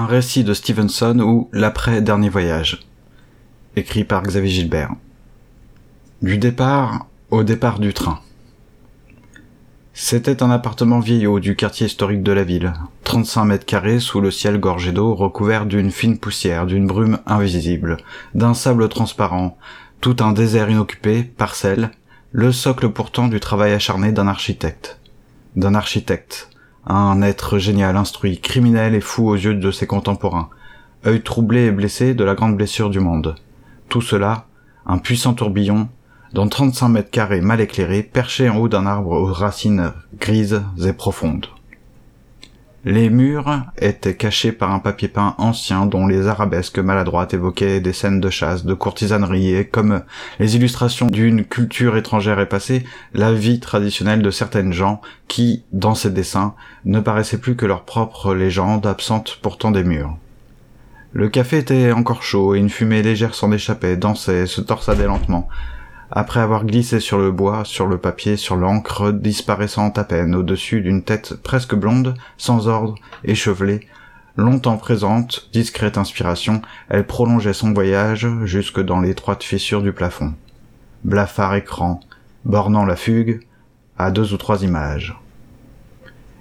Un récit de Stevenson ou L'après-dernier voyage. Écrit par Xavier Gilbert. Du départ au départ du train. C'était un appartement vieillot du quartier historique de la ville. 35 mètres carrés sous le ciel gorgé d'eau, recouvert d'une fine poussière, d'une brume invisible, d'un sable transparent, tout un désert inoccupé, parcelle, le socle pourtant du travail acharné d'un architecte. D'un architecte, un être génial, instruit, criminel et fou aux yeux de ses contemporains, œil troublé et blessé de la grande blessure du monde. Tout cela, un puissant tourbillon, dans 35 mètres carrés mal éclairés, perché en haut d'un arbre aux racines grises et profondes. Les murs étaient cachés par un papier peint ancien dont les arabesques maladroites évoquaient des scènes de chasse, de courtisanerie et comme les illustrations d'une culture étrangère et passée, la vie traditionnelle de certaines gens qui, dans ces dessins, ne paraissaient plus que leur propre légende absente pourtant des murs. Le café était encore chaud et une fumée légère s'en échappait, dansait, se torsadait lentement, après avoir glissé sur le bois, sur le papier, sur l'encre, disparaissant à peine au-dessus d'une tête presque blonde, sans ordre, échevelée, longtemps présente, discrète inspiration, elle prolongeait son voyage jusque dans l'étroite fissure du plafond. Blafard écran, bornant la fugue, à deux ou trois images.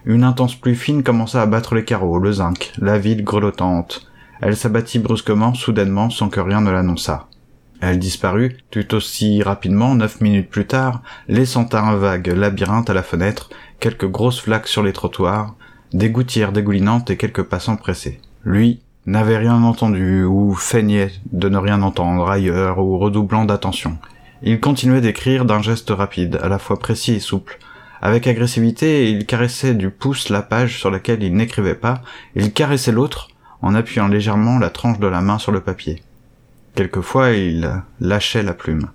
Une intense pluie fine commença à battre les carreaux, le zinc, la ville grelottante. Elle s'abattit brusquement, soudainement, sans que rien ne l'annonçât. Elle disparut tout aussi rapidement neuf minutes plus tard, laissant un vague labyrinthe à la fenêtre, quelques grosses flaques sur les trottoirs, des gouttières dégoulinantes et quelques passants pressés. Lui n'avait rien entendu, ou feignait de ne rien entendre ailleurs, ou redoublant d'attention. Il continuait d'écrire d'un geste rapide, à la fois précis et souple. Avec agressivité, il caressait du pouce la page sur laquelle il n'écrivait pas, il caressait l'autre, en appuyant légèrement la tranche de la main sur le papier. Quelquefois il lâchait la plume,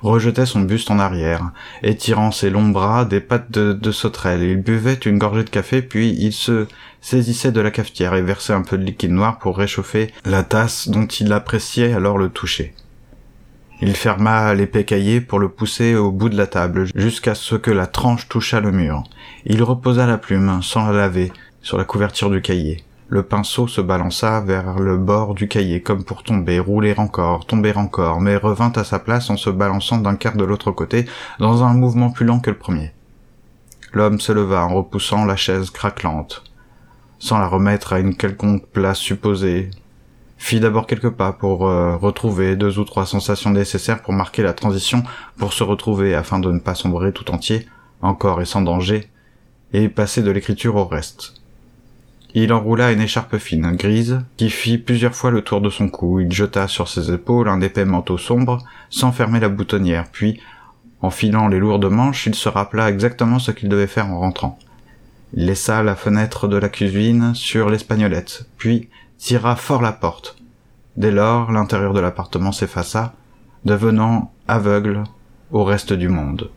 rejetait son buste en arrière, étirant ses longs bras des pattes de, sauterelle. Il buvait une gorgée de café, puis il se saisissait de la cafetière et versait un peu de liquide noir pour réchauffer la tasse dont il appréciait alors le toucher. Il ferma l'épais cahier pour le pousser au bout de la table, jusqu'à ce que la tranche touchât le mur. Il reposa la plume, sans la laver, sur la couverture du cahier. Le pinceau se balança vers le bord du cahier comme pour tomber, rouler encore, tomber encore, mais revint à sa place en se balançant d'un quart de l'autre côté, dans un mouvement plus lent que le premier. L'homme se leva en repoussant la chaise craquelante, sans la remettre à une quelconque place supposée, fit d'abord quelques pas pour euh, retrouver deux ou trois sensations nécessaires pour marquer la transition, pour se retrouver afin de ne pas sombrer tout entier, encore et sans danger, et passer de l'écriture au reste. Il enroula une écharpe fine, grise, qui fit plusieurs fois le tour de son cou. Il jeta sur ses épaules un épais manteau sombre, sans fermer la boutonnière, puis, en filant les lourdes manches, il se rappela exactement ce qu'il devait faire en rentrant. Il laissa la fenêtre de la cuisine sur l'espagnolette, puis tira fort la porte. Dès lors, l'intérieur de l'appartement s'effaça, devenant aveugle au reste du monde.